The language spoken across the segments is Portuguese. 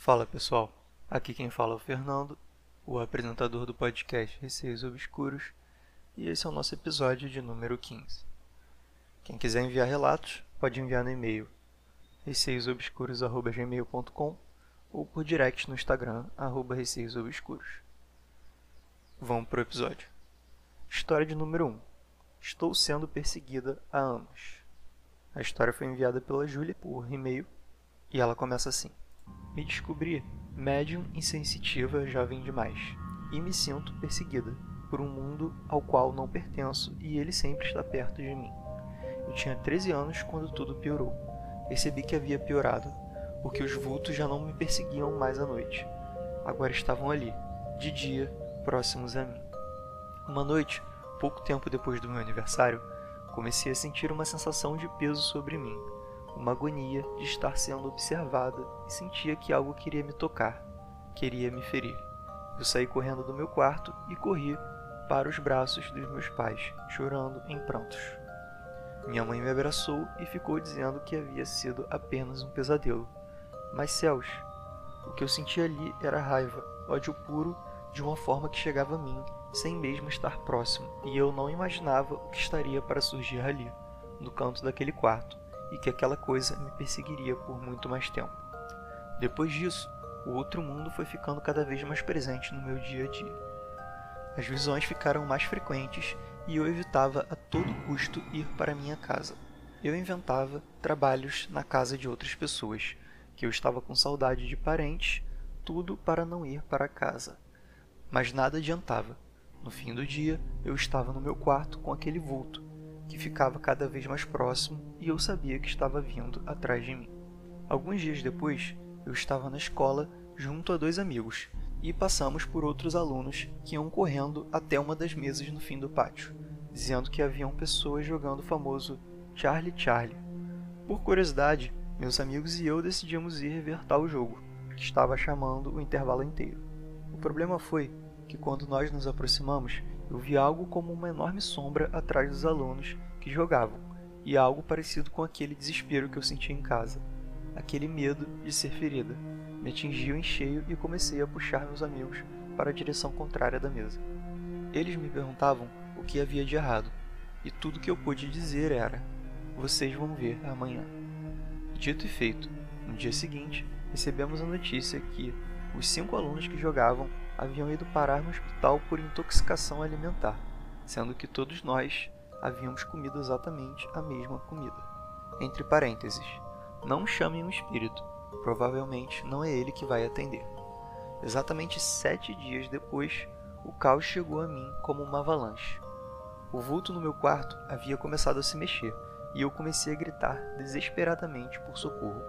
Fala pessoal, aqui quem fala é o Fernando, o apresentador do podcast Receios Obscuros, e esse é o nosso episódio de número 15. Quem quiser enviar relatos, pode enviar no e-mail receiosobscuros.gmail.com ou por direct no Instagram, arroba receiosobscuros. Vamos pro episódio. História de número 1. Estou sendo perseguida há anos. A história foi enviada pela Júlia por e-mail e ela começa assim. Me descobri médium insensitiva já vem demais e me sinto perseguida por um mundo ao qual não pertenço e ele sempre está perto de mim. Eu tinha 13 anos quando tudo piorou. Percebi que havia piorado, porque os vultos já não me perseguiam mais à noite. Agora estavam ali, de dia, próximos a mim. Uma noite, pouco tempo depois do meu aniversário, comecei a sentir uma sensação de peso sobre mim uma agonia de estar sendo observada e sentia que algo queria me tocar, queria me ferir. Eu saí correndo do meu quarto e corri para os braços dos meus pais, chorando em prantos. Minha mãe me abraçou e ficou dizendo que havia sido apenas um pesadelo. Mas céus, o que eu sentia ali era raiva, ódio puro de uma forma que chegava a mim, sem mesmo estar próximo, e eu não imaginava o que estaria para surgir ali, no canto daquele quarto, e que aquela coisa me perseguiria por muito mais tempo. Depois disso, o outro mundo foi ficando cada vez mais presente no meu dia a dia. As visões ficaram mais frequentes e eu evitava a todo custo ir para minha casa. Eu inventava trabalhos na casa de outras pessoas, que eu estava com saudade de parentes, tudo para não ir para casa. Mas nada adiantava. No fim do dia, eu estava no meu quarto com aquele vulto, que ficava cada vez mais próximo e eu sabia que estava vindo atrás de mim. Alguns dias depois, eu estava na escola junto a dois amigos e passamos por outros alunos que iam correndo até uma das mesas no fim do pátio, dizendo que haviam pessoas jogando o famoso Charlie Charlie. Por curiosidade, meus amigos e eu decidimos ir ver tal jogo, que estava chamando o intervalo inteiro. O problema foi que quando nós nos aproximamos, eu vi algo como uma enorme sombra atrás dos alunos que jogavam, e algo parecido com aquele desespero que eu sentia em casa, aquele medo de ser ferida. Me atingiu em cheio e comecei a puxar meus amigos para a direção contrária da mesa. Eles me perguntavam o que havia de errado, e tudo que eu pude dizer era: Vocês vão ver amanhã. Dito e feito, no dia seguinte, recebemos a notícia que os cinco alunos que jogavam haviam ido parar no hospital por intoxicação alimentar, sendo que todos nós havíamos comido exatamente a mesma comida. Entre parênteses, não chamem um espírito, provavelmente não é ele que vai atender. Exatamente sete dias depois, o caos chegou a mim como uma avalanche. O vulto no meu quarto havia começado a se mexer e eu comecei a gritar desesperadamente por socorro.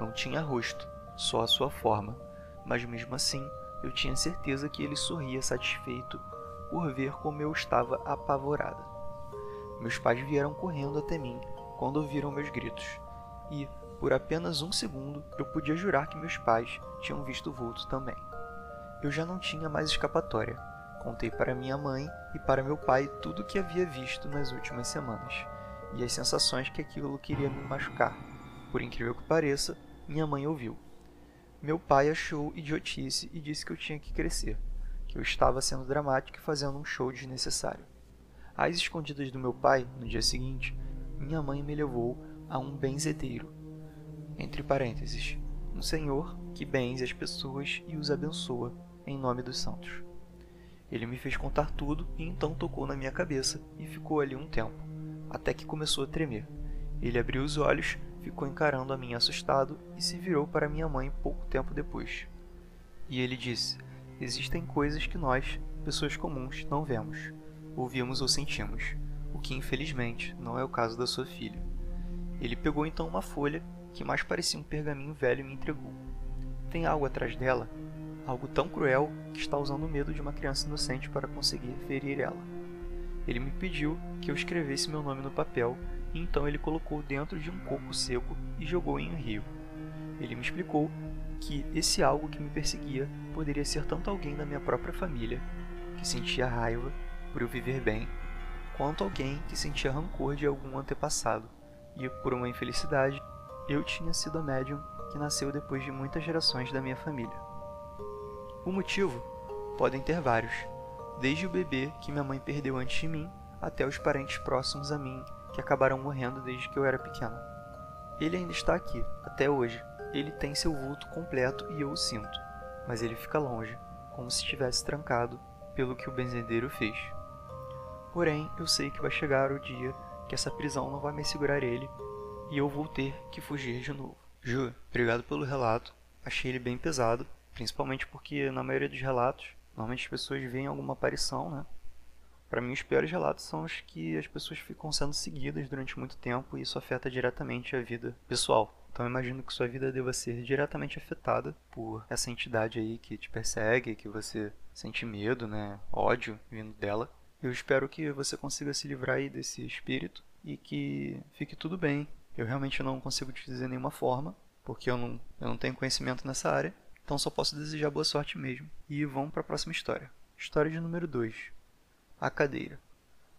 Não tinha rosto, só a sua forma, mas mesmo assim eu tinha certeza que ele sorria satisfeito por ver como eu estava apavorada. Meus pais vieram correndo até mim quando ouviram meus gritos, e, por apenas um segundo, eu podia jurar que meus pais tinham visto o vulto também. Eu já não tinha mais escapatória. Contei para minha mãe e para meu pai tudo o que havia visto nas últimas semanas, e as sensações que aquilo queria me machucar. Por incrível que pareça, minha mãe ouviu. Meu pai achou idiotice e disse que eu tinha que crescer, que eu estava sendo dramático e fazendo um show desnecessário. Às escondidas do meu pai, no dia seguinte, minha mãe me levou a um benzedeiro. Entre parênteses, um senhor que benze as pessoas e os abençoa em nome dos santos. Ele me fez contar tudo e então tocou na minha cabeça e ficou ali um tempo, até que começou a tremer. Ele abriu os olhos ficou encarando a mim assustado e se virou para minha mãe pouco tempo depois. E ele disse: Existem coisas que nós, pessoas comuns, não vemos, ouvimos ou sentimos, o que infelizmente não é o caso da sua filha. Ele pegou então uma folha que mais parecia um pergaminho velho e me entregou. Tem algo atrás dela, algo tão cruel que está usando o medo de uma criança inocente para conseguir ferir ela. Ele me pediu que eu escrevesse meu nome no papel então ele colocou dentro de um coco seco e jogou em um rio. Ele me explicou que esse algo que me perseguia poderia ser tanto alguém da minha própria família, que sentia raiva por eu viver bem, quanto alguém que sentia rancor de algum antepassado, e por uma infelicidade, eu tinha sido a médium que nasceu depois de muitas gerações da minha família. O motivo? Podem ter vários, desde o bebê que minha mãe perdeu antes de mim, até os parentes próximos a mim que acabaram morrendo desde que eu era pequeno. Ele ainda está aqui, até hoje. Ele tem seu vulto completo e eu o sinto, mas ele fica longe, como se estivesse trancado pelo que o benzedeiro fez. Porém, eu sei que vai chegar o dia que essa prisão não vai mais segurar ele e eu vou ter que fugir de novo. Ju, obrigado pelo relato. Achei ele bem pesado, principalmente porque na maioria dos relatos, normalmente as pessoas veem alguma aparição, né? Para mim, os piores relatos são os que as pessoas ficam sendo seguidas durante muito tempo e isso afeta diretamente a vida pessoal. Então, imagino que sua vida deva ser diretamente afetada por essa entidade aí que te persegue, que você sente medo, né, ódio vindo dela. Eu espero que você consiga se livrar aí desse espírito e que fique tudo bem. Eu realmente não consigo te dizer nenhuma forma, porque eu não, eu não tenho conhecimento nessa área, então só posso desejar boa sorte mesmo. E vamos para a próxima história. História de número 2. A cadeira.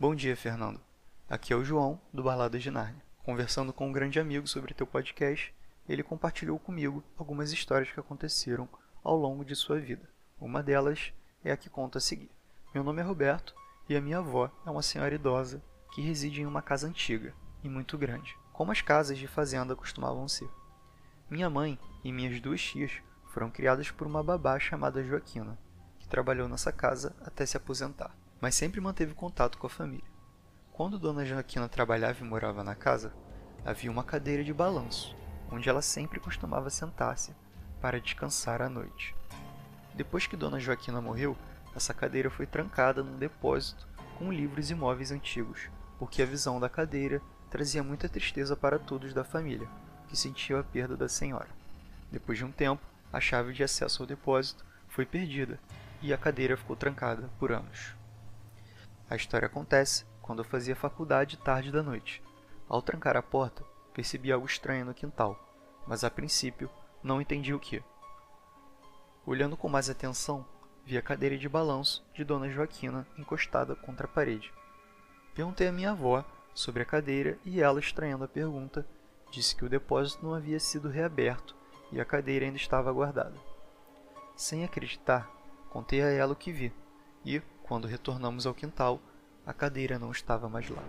Bom dia, Fernando. Aqui é o João, do Barladas de Nárnia. Conversando com um grande amigo sobre teu podcast, ele compartilhou comigo algumas histórias que aconteceram ao longo de sua vida. Uma delas é a que conta a seguir. Meu nome é Roberto e a minha avó é uma senhora idosa que reside em uma casa antiga e muito grande, como as casas de fazenda costumavam ser. Minha mãe e minhas duas tias foram criadas por uma babá chamada Joaquina, que trabalhou nessa casa até se aposentar, mas sempre manteve contato com a família. Quando Dona Joaquina trabalhava e morava na casa, havia uma cadeira de balanço, onde ela sempre costumava sentar-se para descansar à noite. Depois que Dona Joaquina morreu, essa cadeira foi trancada num depósito com livros e móveis antigos, porque a visão da cadeira trazia muita tristeza para todos da família, que sentiam a perda da senhora. Depois de um tempo, a chave de acesso ao depósito foi perdida e a cadeira ficou trancada por anos. A história acontece quando eu fazia faculdade tarde da noite. Ao trancar a porta, percebi algo estranho no quintal, mas a princípio não entendi o que. Olhando com mais atenção, vi a cadeira de balanço de Dona Joaquina encostada contra a parede. Perguntei à minha avó sobre a cadeira e ela, estranhando a pergunta, disse que o depósito não havia sido reaberto e a cadeira ainda estava guardada. Sem acreditar, contei a ela o que vi e, quando retornamos ao quintal, a cadeira não estava mais lá.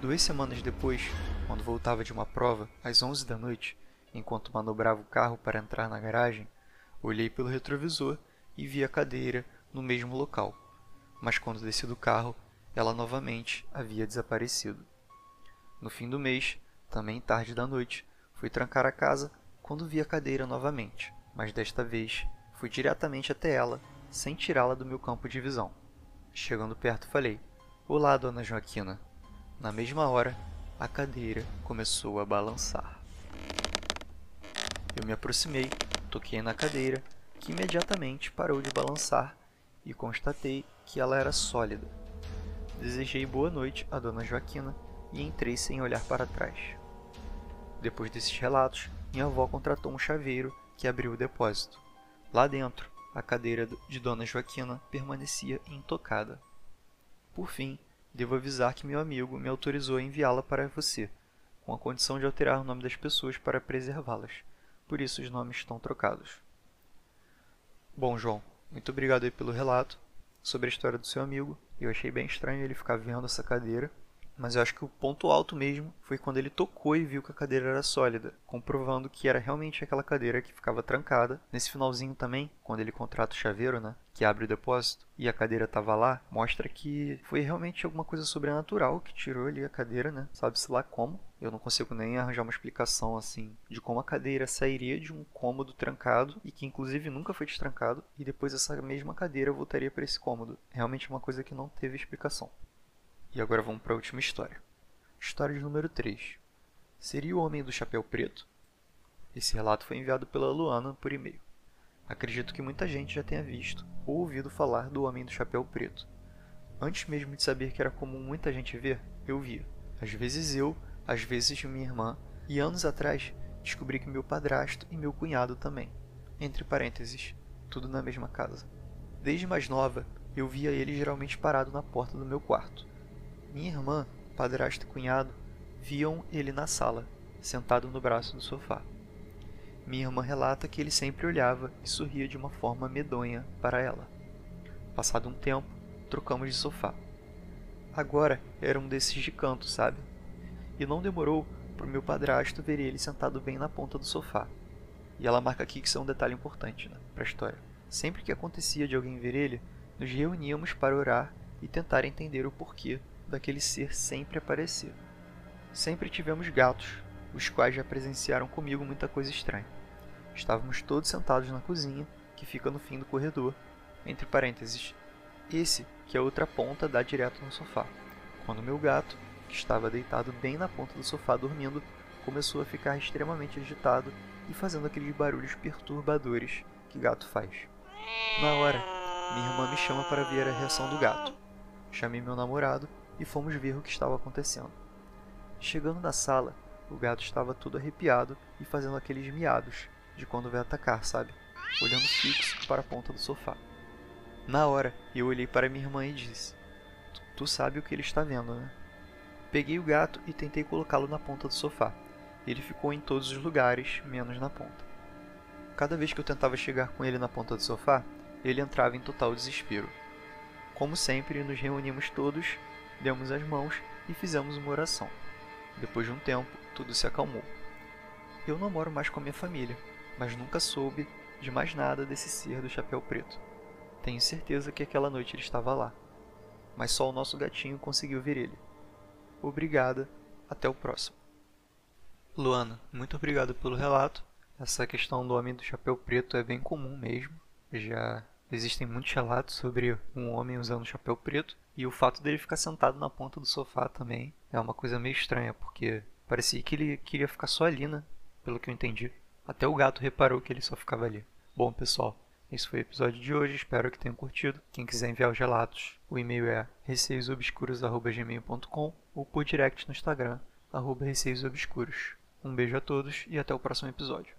Duas semanas depois, quando voltava de uma prova, às onze da noite, enquanto manobrava o carro para entrar na garagem, olhei pelo retrovisor e vi a cadeira no mesmo local, mas quando desci do carro, ela novamente havia desaparecido. No fim do mês, também tarde da noite, fui trancar a casa quando vi a cadeira novamente, mas desta vez fui diretamente até ela, sem tirá-la do meu campo de visão. Chegando perto, falei: Olá, dona Joaquina. Na mesma hora, a cadeira começou a balançar. Eu me aproximei, toquei na cadeira que imediatamente parou de balançar e constatei que ela era sólida. Desejei boa noite à dona Joaquina e entrei sem olhar para trás. Depois desses relatos, minha avó contratou um chaveiro que abriu o depósito. Lá dentro, a cadeira de dona Joaquina permanecia intocada. Por fim, devo avisar que meu amigo me autorizou a enviá-la para você, com a condição de alterar o nome das pessoas para preservá-las. Por isso os nomes estão trocados. Bom, João, muito obrigado aí pelo relato sobre a história do seu amigo. Eu achei bem estranho ele ficar vendo essa cadeira, mas eu acho que o ponto alto mesmo foi quando ele tocou e viu que a cadeira era sólida, comprovando que era realmente aquela cadeira que ficava trancada. Nesse finalzinho também, quando ele contrata o chaveiro, né, que abre o depósito, e a cadeira estava lá, mostra que foi realmente alguma coisa sobrenatural que tirou ali a cadeira, né? Sabe-se lá como. Eu não consigo nem arranjar uma explicação assim de como a cadeira sairia de um cômodo trancado e que inclusive nunca foi destrancado e depois essa mesma cadeira voltaria para esse cômodo. Realmente uma coisa que não teve explicação. E agora vamos para a última história. História de número 3. Seria o Homem do Chapéu Preto? Esse relato foi enviado pela Luana por e-mail. Acredito que muita gente já tenha visto ou ouvido falar do Homem do Chapéu Preto. Antes mesmo de saber que era comum muita gente ver, eu via. Às vezes eu, às vezes minha irmã, e anos atrás descobri que meu padrasto e meu cunhado também. Entre parênteses, tudo na mesma casa. Desde mais nova, eu via ele geralmente parado na porta do meu quarto minha irmã, padrasto e cunhado viam ele na sala, sentado no braço do sofá. Minha irmã relata que ele sempre olhava e sorria de uma forma medonha para ela. Passado um tempo, trocamos de sofá. Agora era um desses de canto, sabe? E não demorou para o meu padrasto ver ele sentado bem na ponta do sofá. E ela marca aqui que isso é um detalhe importante né, para a história. Sempre que acontecia de alguém ver ele, nos reuníamos para orar e tentar entender o porquê daquele ser sempre aparecer. Sempre tivemos gatos, os quais já presenciaram comigo muita coisa estranha. Estávamos todos sentados na cozinha, que fica no fim do corredor, entre parênteses, esse que a outra ponta dá direto no sofá, quando meu gato, que estava deitado bem na ponta do sofá dormindo, começou a ficar extremamente agitado e fazendo aqueles barulhos perturbadores que gato faz. Na hora, minha irmã me chama para ver a reação do gato. Chamei meu namorado e fomos ver o que estava acontecendo. Chegando na sala, o gato estava todo arrepiado e fazendo aqueles miados de quando vai atacar, sabe? Olhando fixo para a ponta do sofá. Na hora, eu olhei para minha irmã e disse: Tu sabe o que ele está vendo, né? Peguei o gato e tentei colocá-lo na ponta do sofá. Ele ficou em todos os lugares, menos na ponta. Cada vez que eu tentava chegar com ele na ponta do sofá, ele entrava em total desespero. Como sempre, nos reunimos todos, demos as mãos e fizemos uma oração. Depois de um tempo, tudo se acalmou. Eu não moro mais com a minha família, mas nunca soube de mais nada desse ser do chapéu preto. Tenho certeza que aquela noite ele estava lá, mas só o nosso gatinho conseguiu ver ele. Obrigada, até o próximo. Luana, muito obrigado pelo relato. Essa questão do homem do chapéu preto é bem comum mesmo. Já existem muitos relatos sobre um homem usando chapéu preto e o fato dele ficar sentado na ponta do sofá também é uma coisa meio estranha, porque parecia que ele queria ficar só ali, né? Pelo que eu entendi. Até o gato reparou que ele só ficava ali. Bom, pessoal, esse foi o episódio de hoje. Espero que tenham curtido. Quem quiser enviar os relatos, o e-mail é receiosobscuros.gmail.com ou por direct no Instagram, arroba receiosobscuros. Um beijo a todos e até o próximo episódio.